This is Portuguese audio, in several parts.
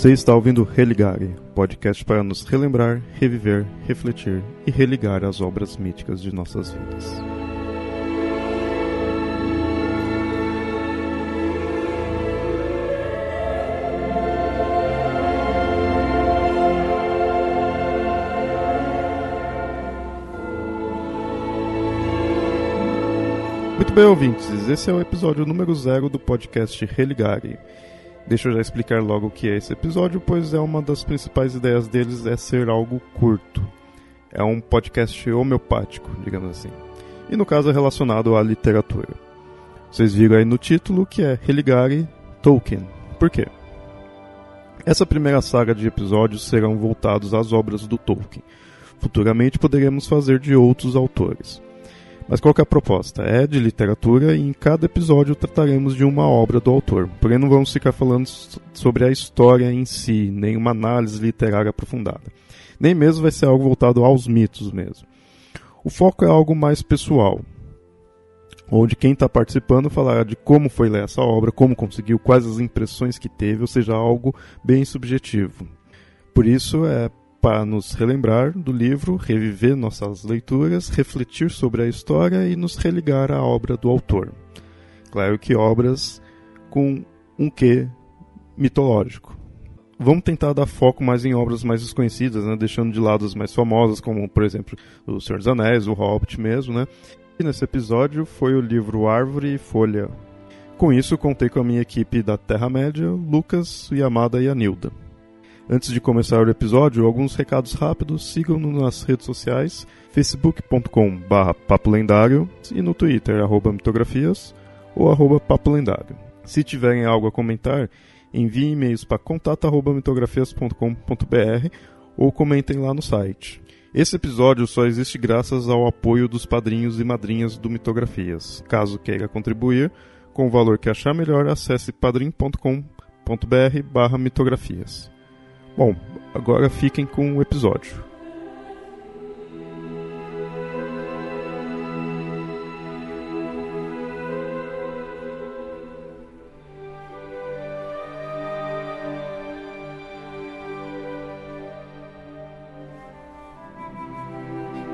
Você está ouvindo Religare, podcast para nos relembrar, reviver, refletir e religar as obras míticas de nossas vidas. Muito bem, ouvintes, esse é o episódio número zero do podcast Religare. Deixa eu já explicar logo o que é esse episódio, pois é uma das principais ideias deles é ser algo curto. É um podcast homeopático, digamos assim. E no caso é relacionado à literatura. Vocês viram aí no título que é Religare Tolkien. Por quê? Essa primeira saga de episódios serão voltados às obras do Tolkien. Futuramente poderemos fazer de outros autores. Mas qual é a proposta? É de literatura e em cada episódio trataremos de uma obra do autor. Porém, não vamos ficar falando sobre a história em si, nem uma análise literária aprofundada. Nem mesmo vai ser algo voltado aos mitos mesmo. O foco é algo mais pessoal, onde quem está participando falará de como foi ler essa obra, como conseguiu, quais as impressões que teve, ou seja, algo bem subjetivo. Por isso é para nos relembrar do livro, reviver nossas leituras, refletir sobre a história e nos religar à obra do autor. Claro que obras com um quê mitológico. Vamos tentar dar foco mais em obras mais desconhecidas, né? deixando de lado as mais famosas, como, por exemplo, O Senhor dos Anéis, O Hobbit mesmo, né? E nesse episódio foi o livro Árvore e Folha. Com isso, contei com a minha equipe da Terra-média, Lucas, Yamada e Anilda. Antes de começar o episódio, alguns recados rápidos. Sigam-nos nas redes sociais, facebook.com papo lendário e no Twitter, arroba mitografias ou arroba papo lendário. Se tiverem algo a comentar, enviem e-mails para contato.mitografias.com.br ou comentem lá no site. Esse episódio só existe graças ao apoio dos padrinhos e madrinhas do Mitografias. Caso queira contribuir, com o valor que achar melhor, acesse padrim.com.br barra mitografias. Bom, agora fiquem com o episódio.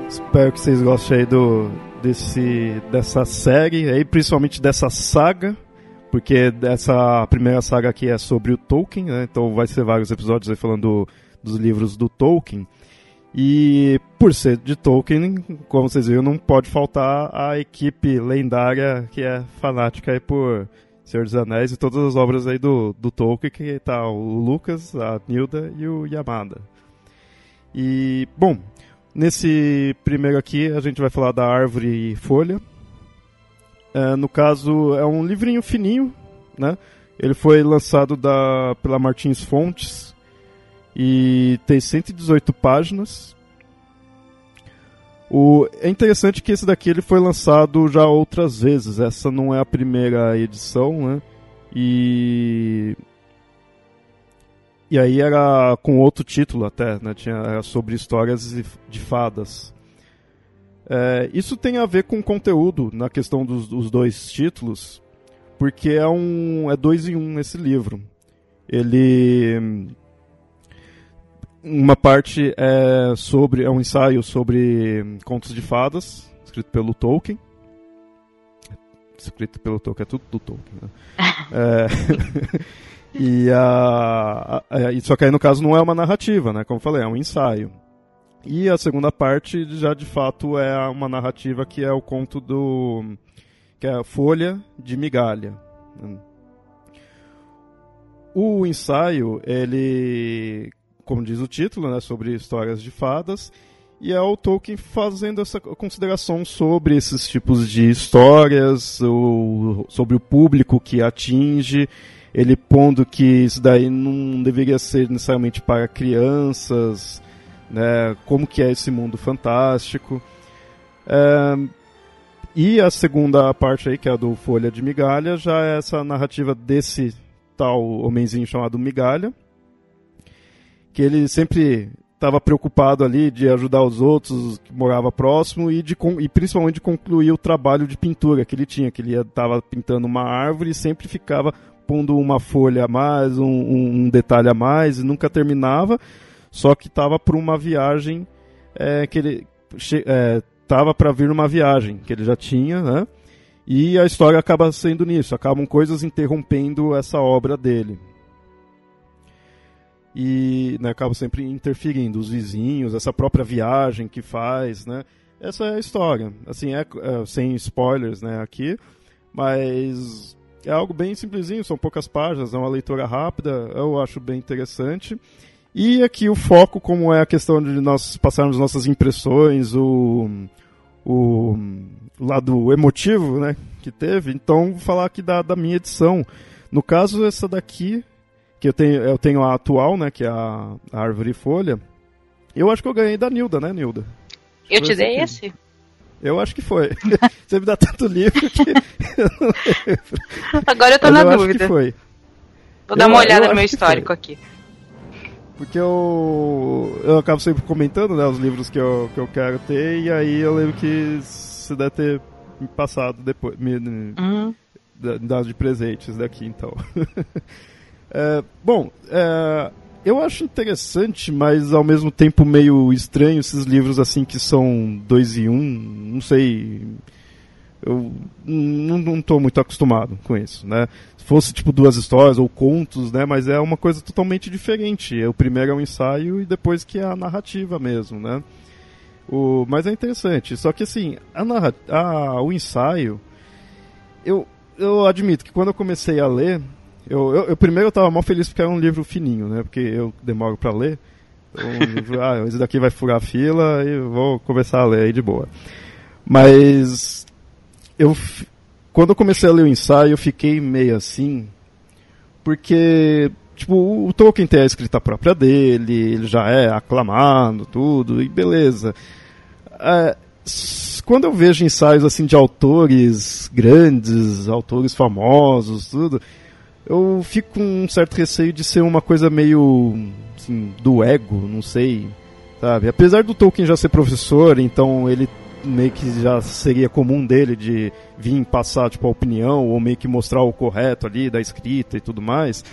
Espero que vocês gostem aí do, desse, dessa série, aí, principalmente dessa saga porque essa primeira saga aqui é sobre o Tolkien, né? então vai ser vários episódios aí falando dos livros do Tolkien. E por ser de Tolkien, como vocês viram, não pode faltar a equipe lendária que é fanática aí por Senhor dos Anéis e todas as obras aí do, do Tolkien, que tá o Lucas, a Nilda e o Yamada. E, bom, nesse primeiro aqui a gente vai falar da Árvore e Folha, é, no caso, é um livrinho fininho, né? Ele foi lançado da, pela Martins Fontes e tem 118 páginas. O, é interessante que esse daqui ele foi lançado já outras vezes. Essa não é a primeira edição, né? E e aí era com outro título até, né? Tinha era sobre histórias de fadas. É, isso tem a ver com conteúdo na questão dos, dos, dois títulos, porque é um é dois em um esse livro. Ele uma parte é sobre é um ensaio sobre contos de fadas escrito pelo Tolkien escrito pelo Tolkien é tudo do Tolkien né? é, e a, a, a, só que aí no caso não é uma narrativa né como eu falei é um ensaio e a segunda parte já de fato é uma narrativa que é o conto do. que é a Folha de Migalha. O ensaio, ele, como diz o título, né, sobre histórias de fadas, e é o Tolkien fazendo essa consideração sobre esses tipos de histórias, o, sobre o público que atinge, ele pondo que isso daí não deveria ser necessariamente para crianças, né, como que é esse mundo fantástico. É, e a segunda parte aí, que é a do Folha de Migalha, já é essa narrativa desse tal homenzinho chamado Migalha, que ele sempre estava preocupado ali de ajudar os outros que morava próximo e, de, e principalmente de concluir o trabalho de pintura que ele tinha, que ele estava pintando uma árvore e sempre ficava pondo uma folha a mais, um, um detalhe a mais, e nunca terminava, só que estava para uma viagem é, que ele estava é, para vir uma viagem que ele já tinha, né? E a história acaba sendo nisso, acabam coisas interrompendo essa obra dele. E né, acaba sempre interferindo, os vizinhos, essa própria viagem que faz, né? Essa é a história. Assim, é, é sem spoilers né, aqui, mas é algo bem simplesinho, são poucas páginas, é uma leitura rápida, eu acho bem interessante. E aqui o foco, como é a questão de nós passarmos nossas impressões, o, o lado emotivo né, que teve, então vou falar aqui da, da minha edição. No caso, essa daqui, que eu tenho, eu tenho a atual, né, que é a, a Árvore e Folha, eu acho que eu ganhei da Nilda, né, Nilda? Eu te dei esse? Eu acho que foi. Você me dá tanto livro que eu. Agora eu tô Mas na eu dúvida. Acho que foi. Vou dar uma olhada no meu histórico aqui. Porque eu, eu acabo sempre comentando né, os livros que eu, que eu quero ter, e aí eu lembro que você deve ter me passado depois, me, uhum. dado de presentes daqui, então. é, bom, é, eu acho interessante, mas ao mesmo tempo meio estranho esses livros assim que são dois em um, não sei. Eu não estou muito acostumado com isso, né? Se fosse tipo duas histórias ou contos, né? Mas é uma coisa totalmente diferente. O primeiro é um ensaio e depois que é a narrativa mesmo, né? O, mas é interessante. Só que assim, a narra, a, o ensaio, eu, eu admito que quando eu comecei a ler, eu, eu, eu, primeiro eu tava mal feliz porque era um livro fininho, né? Porque eu demoro para ler. Então, ah, esse daqui vai furar a fila e vou começar a ler aí de boa. Mas eu quando eu comecei a ler o ensaio, eu fiquei meio assim, porque tipo, o Tolkien tem a escrita própria dele, ele já é aclamado, tudo, e beleza. É, quando eu vejo ensaios assim de autores grandes, autores famosos, tudo, eu fico com um certo receio de ser uma coisa meio assim, do ego, não sei, sabe? Apesar do Tolkien já ser professor, então ele meio que já seria comum dele de vir passar tipo a opinião ou meio que mostrar o correto ali da escrita e tudo mais.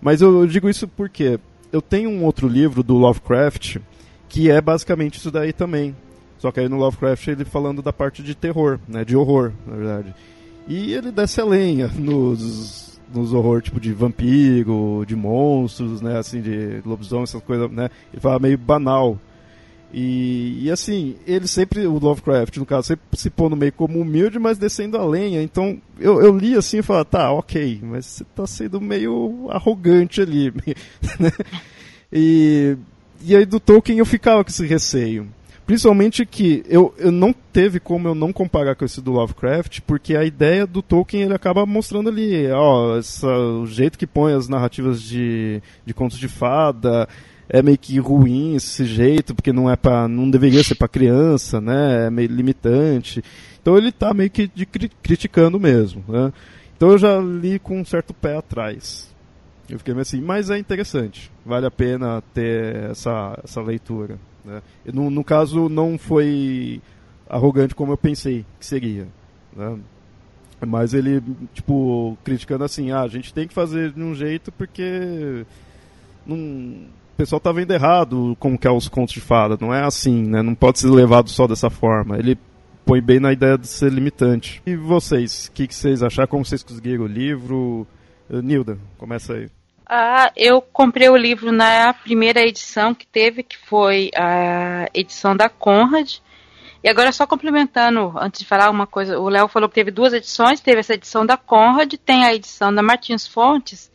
Mas eu digo isso porque eu tenho um outro livro do Lovecraft que é basicamente isso daí também. Só que aí no Lovecraft ele falando da parte de terror, né, de horror, na verdade. E ele desce a lenha nos nos horror tipo de vampiro, de monstros, né, assim, de lobisomem, essas coisas, né? Ele fala meio banal. E, e assim, ele sempre, o Lovecraft, no caso, sempre se pondo meio como humilde, mas descendo a lenha. Então, eu, eu li assim e falei, tá, ok, mas você tá sendo meio arrogante ali. E, e aí do Tolkien eu ficava com esse receio. Principalmente que eu, eu não teve como eu não comparar com esse do Lovecraft, porque a ideia do Tolkien ele acaba mostrando ali, ó, essa, o jeito que põe as narrativas de, de contos de fada é meio que ruim esse jeito, porque não é para não deveria ser para criança, né? É meio limitante. Então ele tá meio que de, criticando mesmo, né? Então eu já li com um certo pé atrás. Eu fiquei meio assim, mas é interessante, vale a pena ter essa, essa leitura. Né? No, no caso, não foi arrogante como eu pensei que seria. Né? Mas ele, tipo, criticando assim, ah, a gente tem que fazer de um jeito porque não, o pessoal tá vendo errado como que é os contos de fada. Não é assim, né? Não pode ser levado só dessa forma. Ele põe bem na ideia de ser limitante. E vocês, o que, que vocês acharam? Como vocês conseguiram o livro? Nilda, começa aí. Ah, eu comprei o livro na primeira edição que teve, que foi a edição da Conrad. E agora só complementando, antes de falar uma coisa, o Léo falou que teve duas edições, teve essa edição da Conrad, tem a edição da Martins Fontes,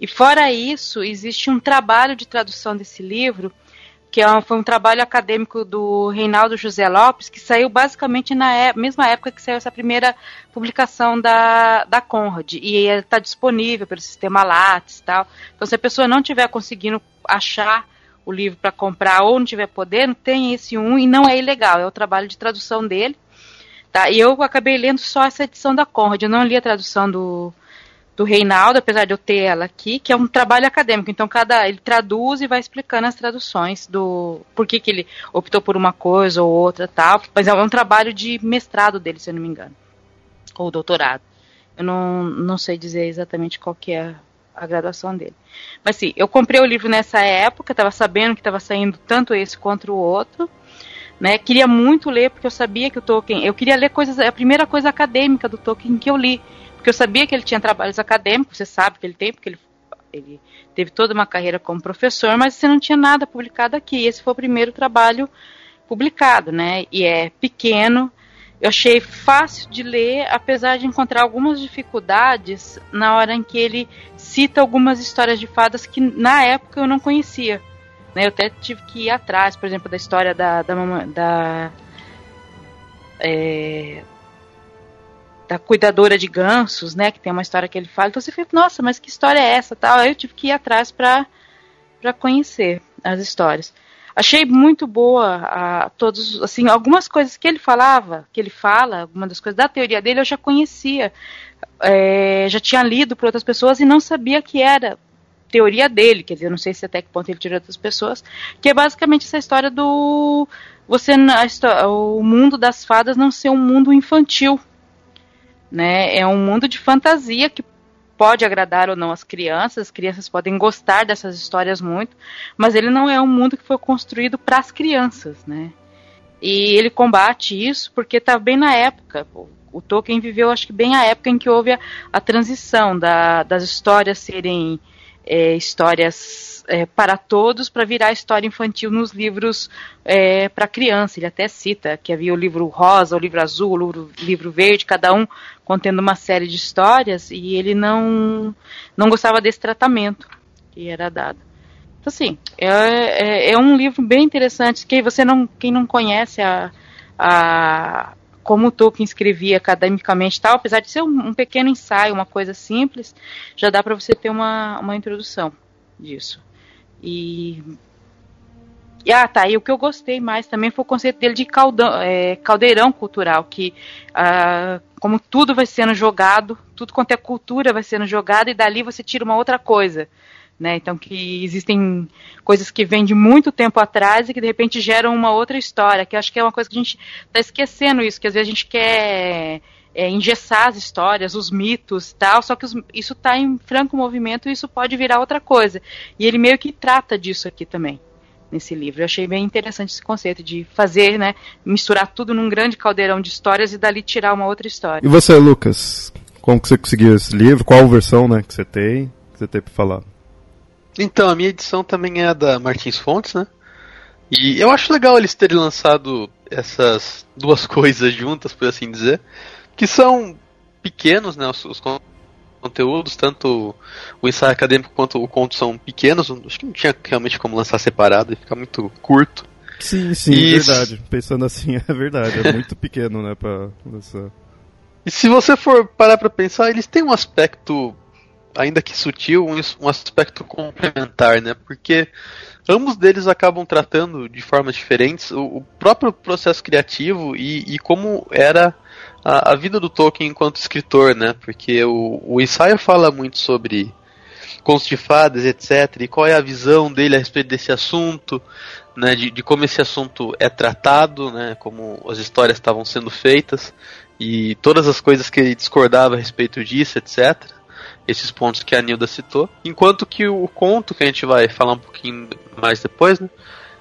e fora isso, existe um trabalho de tradução desse livro que é foi um trabalho acadêmico do Reinaldo José Lopes, que saiu basicamente na é, mesma época que saiu essa primeira publicação da, da Conrad. E está disponível pelo sistema Lattes e tal. Então, se a pessoa não estiver conseguindo achar o livro para comprar ou não tiver poder, tem esse um e não é ilegal, é o trabalho de tradução dele. Tá? E eu acabei lendo só essa edição da Conrad, eu não li a tradução do, do Reinaldo, apesar de eu ter ela aqui, que é um trabalho acadêmico. Então, cada ele traduz e vai explicando as traduções do por que, que ele optou por uma coisa ou outra, tal. Mas é um trabalho de mestrado dele, se eu não me engano, ou doutorado. Eu não, não sei dizer exatamente qual que é a graduação dele. Mas sim, eu comprei o livro nessa época, estava sabendo que estava saindo tanto esse quanto o outro. Né? Queria muito ler porque eu sabia que o Tolkien, eu queria ler coisas, a primeira coisa acadêmica do Tolkien que eu li, porque eu sabia que ele tinha trabalhos acadêmicos, você sabe que ele tem, porque ele, ele teve toda uma carreira como professor, mas você não tinha nada publicado aqui. Esse foi o primeiro trabalho publicado, né? E é pequeno, eu achei fácil de ler, apesar de encontrar algumas dificuldades na hora em que ele cita algumas histórias de fadas que na época eu não conhecia. Né? Eu até tive que ir atrás, por exemplo, da história da. da, da, é, da cuidadora de gansos, né? Que tem uma história que ele fala. Então você fica, nossa, mas que história é essa? Tal. Aí eu tive que ir atrás para conhecer as histórias. Achei muito boa a, todos, assim, algumas coisas que ele falava, que ele fala, algumas das coisas da teoria dele eu já conhecia, é, já tinha lido por outras pessoas e não sabia que era teoria dele, quer dizer, eu não sei se até que ponto ele tirou outras pessoas, que é basicamente essa história do você a, o mundo das fadas não ser um mundo infantil, né? É um mundo de fantasia que pode agradar ou não as crianças, as crianças podem gostar dessas histórias muito, mas ele não é um mundo que foi construído para as crianças, né? E ele combate isso porque está bem na época. O Tolkien viveu, acho que bem a época em que houve a, a transição da, das histórias serem é, histórias é, para todos para virar história infantil nos livros é, para criança. Ele até cita que havia o livro rosa, o livro azul, o livro, livro verde, cada um contendo uma série de histórias, e ele não, não gostava desse tratamento que era dado. Então, assim, é, é, é um livro bem interessante. Quem, você não, quem não conhece a, a, como Tolkien escrevia academicamente tal, apesar de ser um, um pequeno ensaio, uma coisa simples, já dá para você ter uma, uma introdução disso. E. E, ah, tá. E o que eu gostei mais também foi o conceito dele de caldão, é, caldeirão cultural, que ah, como tudo vai sendo jogado, tudo quanto é cultura vai sendo jogado, e dali você tira uma outra coisa. Né? Então que existem coisas que vêm de muito tempo atrás e que de repente geram uma outra história, que acho que é uma coisa que a gente está esquecendo isso, que às vezes a gente quer é, engessar as histórias, os mitos tal, só que os, isso está em franco movimento e isso pode virar outra coisa. E ele meio que trata disso aqui também, nesse livro. Eu achei bem interessante esse conceito de fazer, né, misturar tudo num grande caldeirão de histórias e dali tirar uma outra história. E você, Lucas? Como que você conseguiu esse livro? Qual versão, né, que você tem? Que você tem para falar? Então, a minha edição também é da Martins Fontes, né? E eu acho legal eles terem lançado essas duas coisas juntas, por assim dizer que são pequenos, né? Os, os, conteúdos, tanto o ensaio acadêmico quanto o conto são pequenos. Acho que não tinha realmente como lançar separado e ficar muito curto. Sim, sim, e verdade. Pensando assim, é verdade. É muito pequeno, né, pra lançar. E se você for parar pra pensar, eles têm um aspecto, ainda que sutil, um, aspecto complementar, né? Porque ambos deles acabam tratando de formas diferentes o, o próprio processo criativo e, e como era a, a, vida do Tolkien enquanto escritor, né? Porque o, o ensaio fala muito sobre contos de fadas, etc. E qual é a visão dele a respeito desse assunto, né? De, de como esse assunto é tratado, né? Como as histórias estavam sendo feitas e todas as coisas que ele discordava a respeito disso, etc. Esses pontos que a Nilda citou. Enquanto que o conto, que a gente vai falar um pouquinho mais depois, né?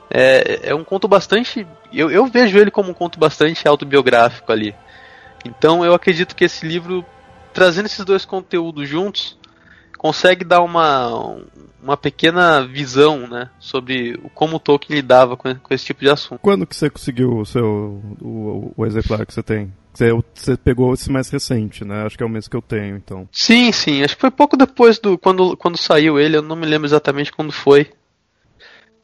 É, é um conto bastante. Eu, eu vejo ele como um conto bastante autobiográfico ali. Então eu acredito que esse livro, trazendo esses dois conteúdos juntos, consegue dar uma, uma pequena visão né, sobre como o Tolkien lidava com, com esse tipo de assunto. Quando que você conseguiu o seu o, o exemplar que você tem? Você, você, pegou esse mais recente, né? Acho que é o mesmo que eu tenho, então. Sim, sim. Acho que foi pouco depois do quando, quando saiu ele. Eu não me lembro exatamente quando foi.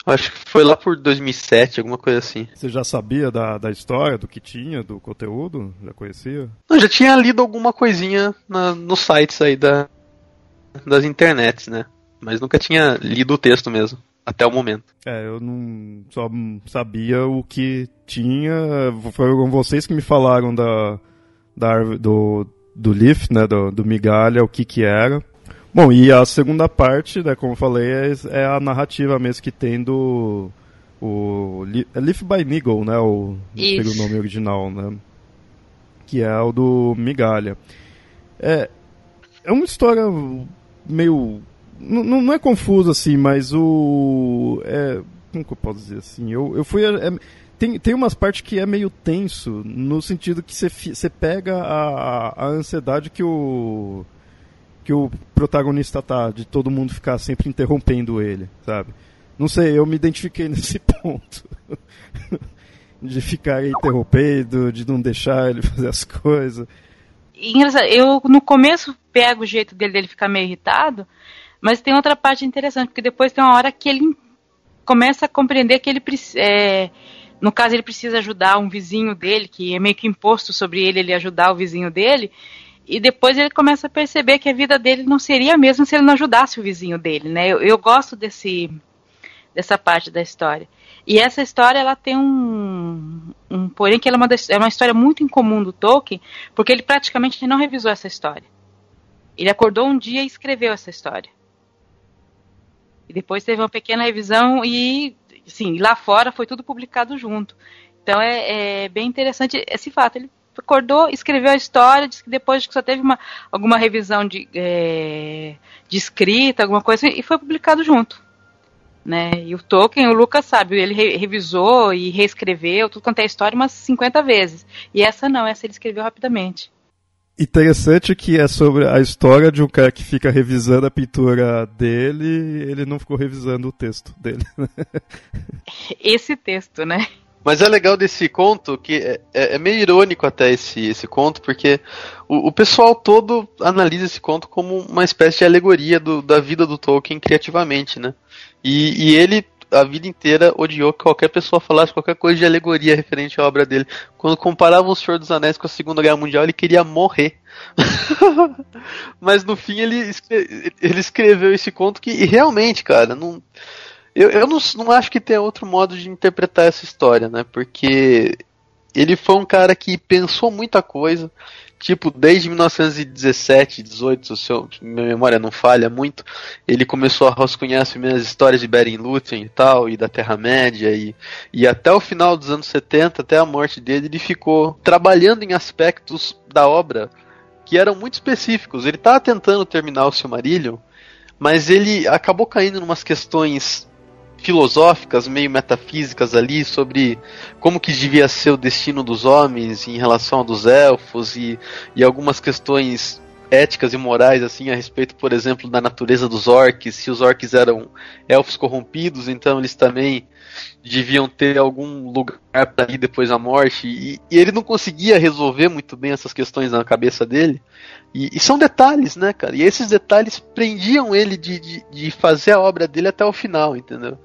Acho que foi lá por 2007, alguma coisa assim. Você já sabia da, da história, do que tinha, do conteúdo? Já conhecia? Eu já tinha lido alguma coisinha na, nos sites aí da, das internets, né? Mas nunca tinha lido o texto mesmo, até o momento. É, eu não só sabia o que tinha. Foram vocês que me falaram da, da do, do Leaf, né? Do, do migalha, o que que era. Bom, e a segunda parte, né, como eu falei, é, é a narrativa mesmo que tem do. O, é Leaf by Nigel, né? O, o nome original, né? Que é o do Migalha. É, é uma história meio. Não, não é confusa assim, mas o. É, como que eu posso dizer assim? Eu, eu fui. É, tem, tem umas partes que é meio tenso, no sentido que você pega a, a ansiedade que o. que o protagonista tá, de todo mundo ficar sempre interrompendo ele, sabe? Não sei, eu me identifiquei nesse ponto. de ficar interrompendo, de não deixar ele fazer as coisas eu no começo pego o jeito dele, dele ficar meio irritado, mas tem outra parte interessante, porque depois tem uma hora que ele começa a compreender que ele é, no caso ele precisa ajudar um vizinho dele, que é meio que imposto sobre ele ele ajudar o vizinho dele, e depois ele começa a perceber que a vida dele não seria a mesma se ele não ajudasse o vizinho dele, né? Eu, eu gosto desse dessa parte da história. E essa história ela tem um, um porém que ela é uma, é uma história muito incomum do Tolkien, porque ele praticamente não revisou essa história. Ele acordou um dia e escreveu essa história. E depois teve uma pequena revisão e, sim, lá fora foi tudo publicado junto. Então é, é bem interessante esse fato. Ele acordou, escreveu a história, disse que depois que só teve uma, alguma revisão de, é, de escrita, alguma coisa, e foi publicado junto né? E o Tolkien, o Lucas sabe, ele re revisou e reescreveu tudo quanto é história umas 50 vezes. E essa não, essa ele escreveu rapidamente. Interessante que é sobre a história de um cara que fica revisando a pintura dele, ele não ficou revisando o texto dele. Esse texto, né? Mas é legal desse conto que é, é, é meio irônico até esse, esse conto, porque o, o, pessoal todo analisa esse conto como uma espécie de alegoria do, da vida do Tolkien criativamente, né? E, e ele a vida inteira odiou que qualquer pessoa falasse qualquer coisa de alegoria referente à obra dele. Quando comparava o Senhor dos Anéis com a Segunda Guerra Mundial, ele queria morrer. Mas no fim ele, ele escreveu esse conto que, realmente, cara, não, eu, eu não, não acho que tem outro modo de interpretar essa história, né? Porque ele foi um cara que pensou muita coisa, tipo, desde 1917, 18, se eu, minha memória não falha muito, ele começou a rascunhar as primeiras histórias de Beren Lúthien e tal, e da Terra-média, e, e até o final dos anos 70, até a morte dele, ele ficou trabalhando em aspectos da obra que eram muito específicos. Ele estava tentando terminar o Silmarillion, mas ele acabou caindo em umas questões filosóficas, meio metafísicas ali, sobre como que devia ser o destino dos homens em relação ao dos elfos e, e algumas questões éticas e morais assim a respeito, por exemplo, da natureza dos orcs, se os orcs eram elfos corrompidos, então eles também deviam ter algum lugar para ir depois da morte e, e, ele não conseguia resolver muito bem essas questões na cabeça dele e, e são detalhes, né, cara? E esses detalhes prendiam ele de, de, de, fazer a obra dele até o final, entendeu?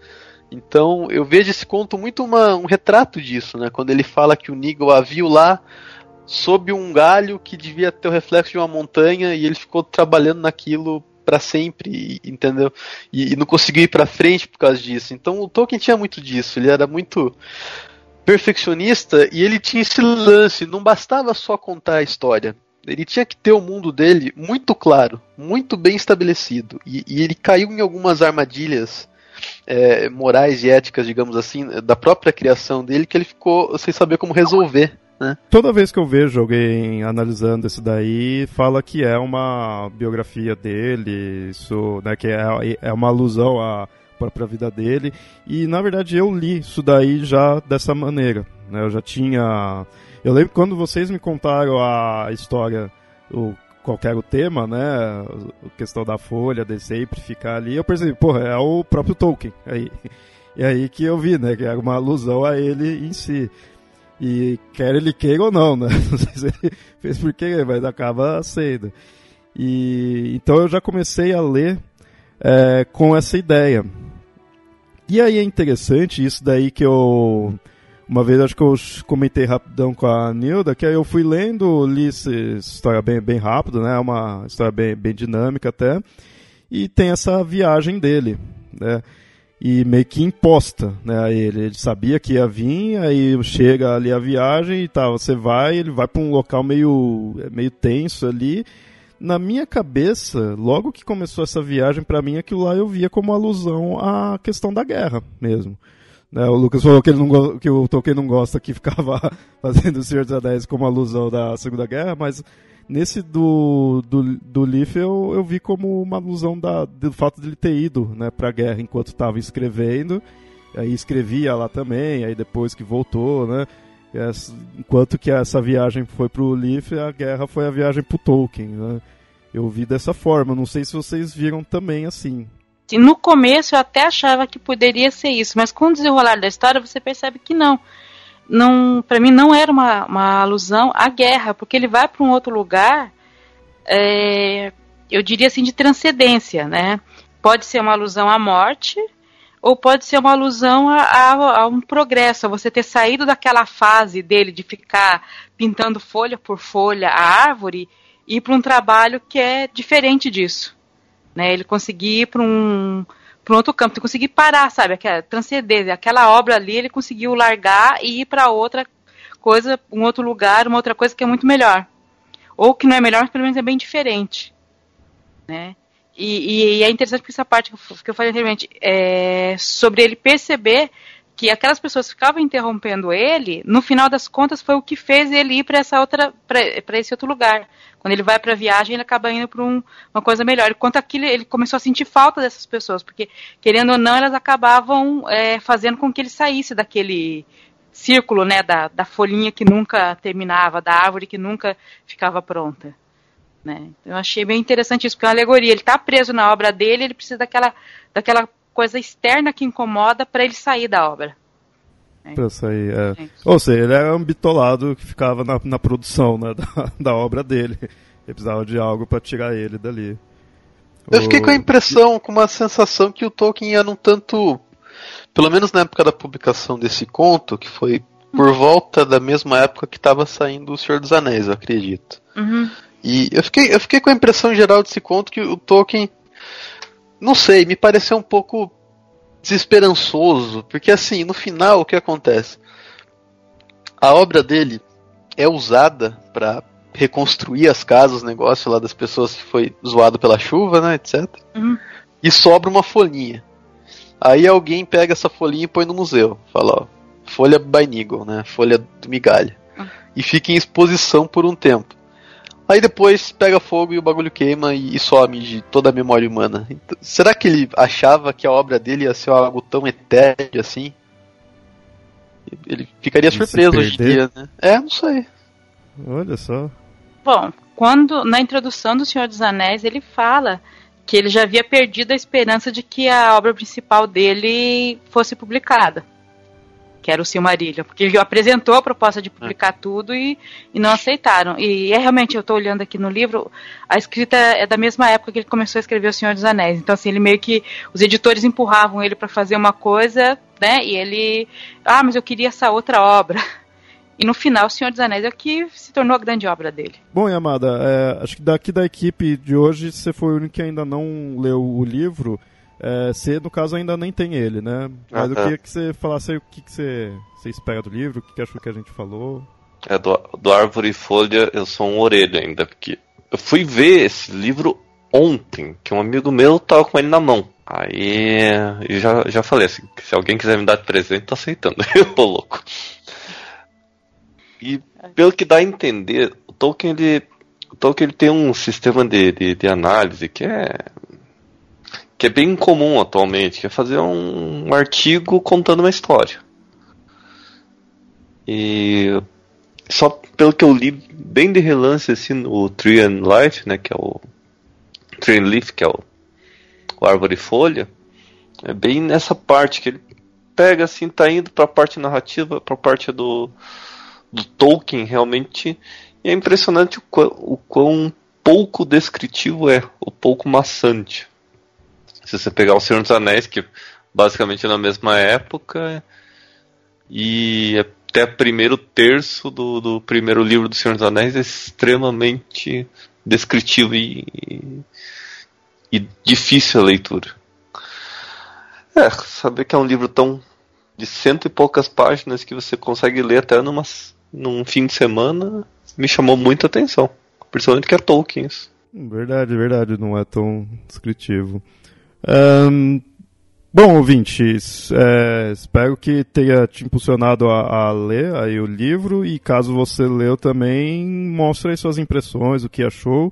Então eu vejo esse conto muito uma, um retrato disso, né? Quando ele fala que o Nigel a viu lá sob um galho que devia ter o reflexo de uma montanha e ele ficou trabalhando naquilo para sempre, entendeu? E, e, não conseguiu ir para frente por causa disso. Então o Tolkien tinha muito disso, ele era muito perfeccionista e ele tinha esse lance, não bastava só contar a história. Ele tinha que ter o mundo dele muito claro, muito bem estabelecido. E, e ele caiu em algumas armadilhas é, morais e éticas, digamos assim, da própria criação dele, que ele ficou sem saber como resolver. Né? Toda vez que eu vejo alguém analisando isso daí, fala que é uma biografia dele, isso, né, que é, é uma alusão à própria vida dele. E na verdade eu li isso daí já dessa maneira. Né? Eu já tinha. Eu lembro quando vocês me contaram a história, o, qualquer o tema, né? A questão da folha, de sempre ficar ali, eu percebi, porra, é o próprio Tolkien. Aí, e aí que eu vi, né? Que era uma alusão a ele em si. E quer ele queira ou não, né? Não sei se ele fez por querer, mas acaba sendo. E então eu já comecei a ler é, com essa ideia. E aí é interessante isso daí que eu uma vez acho que eu comentei rapidão com a Nilda, que aí eu fui lendo, li essa história bem, bem rápido, né? É uma história bem, bem dinâmica até. E tem essa viagem dele, né? E meio que imposta né, a ele. Ele sabia que ia vir, aí chega ali a viagem e tal, você vai, ele vai para um local meio, meio tenso ali. Na minha cabeça, logo que começou essa viagem, para mim aquilo lá eu via como alusão à questão da guerra mesmo. Né, o Lucas falou que, ele não que o Tolkien não gosta que ficava fazendo o Senhor dos Anéis como alusão da Segunda Guerra, mas Nesse do, do, do Leaf eu, eu vi como uma alusão da, do fato de ele ter ido né, para a guerra enquanto estava escrevendo. Aí escrevia lá também, aí depois que voltou, né? Enquanto que essa viagem foi para o Leaf, a guerra foi a viagem para o Tolkien, né? Eu vi dessa forma, não sei se vocês viram também assim. No começo eu até achava que poderia ser isso, mas com o desenrolar da história você percebe que não não para mim não era uma, uma alusão à guerra, porque ele vai para um outro lugar, é, eu diria assim, de transcendência, né? Pode ser uma alusão à morte, ou pode ser uma alusão a, a, a, um progresso, a você ter saído daquela fase dele de ficar pintando folha por folha a árvore e ir para um trabalho que é diferente disso. Né? Ele conseguir ir para um, para outro campo, conseguir parar, sabe? Aquela, transcender, aquela obra ali ele conseguiu largar e ir para outra coisa, um outro lugar, uma outra coisa que é muito melhor. Ou que não é melhor, mas pelo menos é bem diferente. Né? E, e, é interessante porque essa parte que eu, que eu falei anteriormente, é sobre ele perceber que aquelas pessoas ficavam interrompendo ele, no final das contas foi o que fez ele ir para essa outra para esse outro lugar. Quando ele vai para a viagem, ele acaba indo para um, uma coisa melhor. Enquanto aquilo, ele começou a sentir falta dessas pessoas, porque querendo ou não, elas acabavam é, fazendo com que ele saísse daquele círculo, né, da, da folhinha que nunca terminava, da árvore que nunca ficava pronta. Né? Eu achei bem interessante isso, porque é uma alegoria. Ele está preso na obra dele, ele precisa daquela, daquela coisa externa que incomoda para ele sair da obra. É. Pra sair, é. Ou seja, ele era um bitolado que ficava na, na produção né, da, da obra dele. Ele precisava de algo para tirar ele dali. Eu fiquei com a impressão, com uma sensação que o Tolkien era um tanto. Pelo menos na época da publicação desse conto, que foi por volta da mesma época que estava saindo O Senhor dos Anéis, eu acredito. Uhum. E eu fiquei, eu fiquei com a impressão geral desse conto que o Tolkien não sei, me pareceu um pouco desesperançoso, porque assim, no final o que acontece? A obra dele é usada para reconstruir as casas, o negócio lá das pessoas que foi zoado pela chuva, né, etc. Uhum. E sobra uma folhinha. Aí alguém pega essa folhinha e põe no museu. Fala, ó, folha by Nigel, né, folha de migalha. Uhum. E fica em exposição por um tempo. Aí depois pega fogo e o bagulho queima e, e some de toda a memória humana. Então, será que ele achava que a obra dele ia ser algo tão etéreo assim? Ele ficaria surpreso hoje em dia, né? É, não sei. Olha só. Bom, quando na introdução do Senhor dos Anéis ele fala que ele já havia perdido a esperança de que a obra principal dele fosse publicada que era o Silmarillion, porque ele apresentou a proposta de publicar é. tudo e, e não aceitaram. E é realmente, eu estou olhando aqui no livro, a escrita é da mesma época que ele começou a escrever O Senhor dos Anéis. Então, assim, ele meio que. Os editores empurravam ele para fazer uma coisa, né? E ele. Ah, mas eu queria essa outra obra. E no final, O Senhor dos Anéis é o que se tornou a grande obra dele. Bom, Yamada, é, acho que daqui da equipe de hoje, você foi o único que ainda não leu o livro. É, você, no caso, ainda nem tem ele, né? Mas ah, eu queria que você falasse o que, que você, você espera do livro, o que, que achou que a gente falou. É, do, do Árvore e Folha, eu sou um orelha ainda, porque eu fui ver esse livro ontem, que um amigo meu tava com ele na mão. Aí eu já, já falei assim, se alguém quiser me dar de presente, tô aceitando. Eu tô louco. E pelo que dá a entender, o Tolkien ele, o Tolkien ele tem um sistema de, de, de análise que é que é bem comum atualmente, que é fazer um, artigo contando uma história. E só pelo que eu li bem de relance assim o Tree and Life, né, que é o Tree and Leaf, que é o, o árvore e folha, é bem nessa parte que ele pega assim, tá indo para a parte narrativa, para a parte do do Tolkien realmente e é impressionante o quão, o quão pouco descritivo é, o pouco maçante. Se você pegar o Senhor dos Anéis, que basicamente é na mesma época, e até o primeiro terço do, do primeiro livro do Senhor dos Anéis é extremamente descritivo e, e, e difícil a leitura. É, saber que é um livro tão de cento e poucas páginas que você consegue ler até numa, num fim de semana me chamou muita atenção. Principalmente que é Tolkien. Verdade, verdade, não é tão descritivo. Um, Bom, ouvintes, é, espero que tenha te impulsionado a, a, ler aí o livro e caso você leu também, mostre aí suas impressões, o que achou.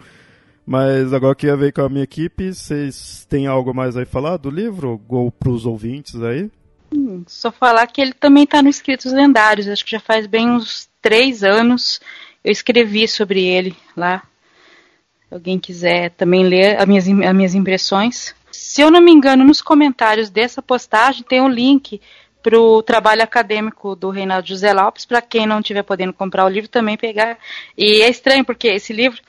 Mas agora que ia ver com a minha equipe, vocês têm algo mais aí falar do livro? Ou para os ouvintes aí? Hum, só falar que ele também está no Escritos Lendários, acho que já faz bem uns três anos eu escrevi sobre ele lá. Se alguém quiser também ler as minhas, as minhas impressões. Se eu não me engano, nos comentários dessa postagem tem um link para o trabalho acadêmico do Reinaldo José Lopes, para quem não estiver podendo comprar o livro também pegar. E é estranho, porque esse livro,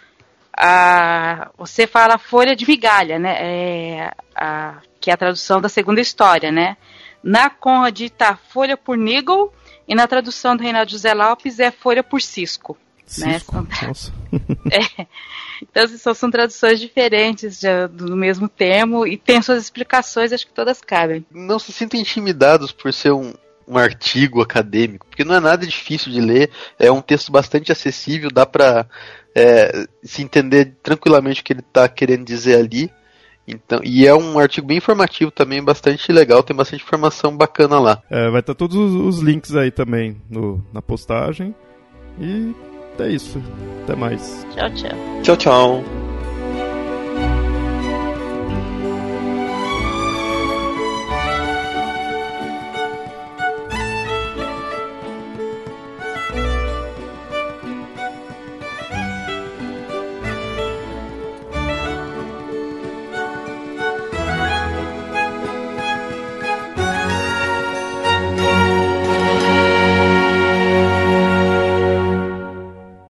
a, você fala folha de migalha, né? É, a, que é a tradução da segunda história, né? Na Conrad está folha por Nigel, e na tradução do Reinaldo José Lopes é folha por Cisco. Né? Cisco? Né? Nossa. é. Então, assim, são, são traduções diferentes já, do mesmo termo e tem suas explicações, acho que todas cabem. Não se sintam intimidados por ser um, um artigo acadêmico, porque não é nada difícil de ler, é um texto bastante acessível, dá para é, se entender tranquilamente o que ele está querendo dizer ali. Então, e é um artigo bem informativo também, bastante legal, tem bastante informação bacana lá. É, vai estar todos os links aí também no, na postagem. E é isso. Até mais. Tchau, tchau. Tchau, tchau.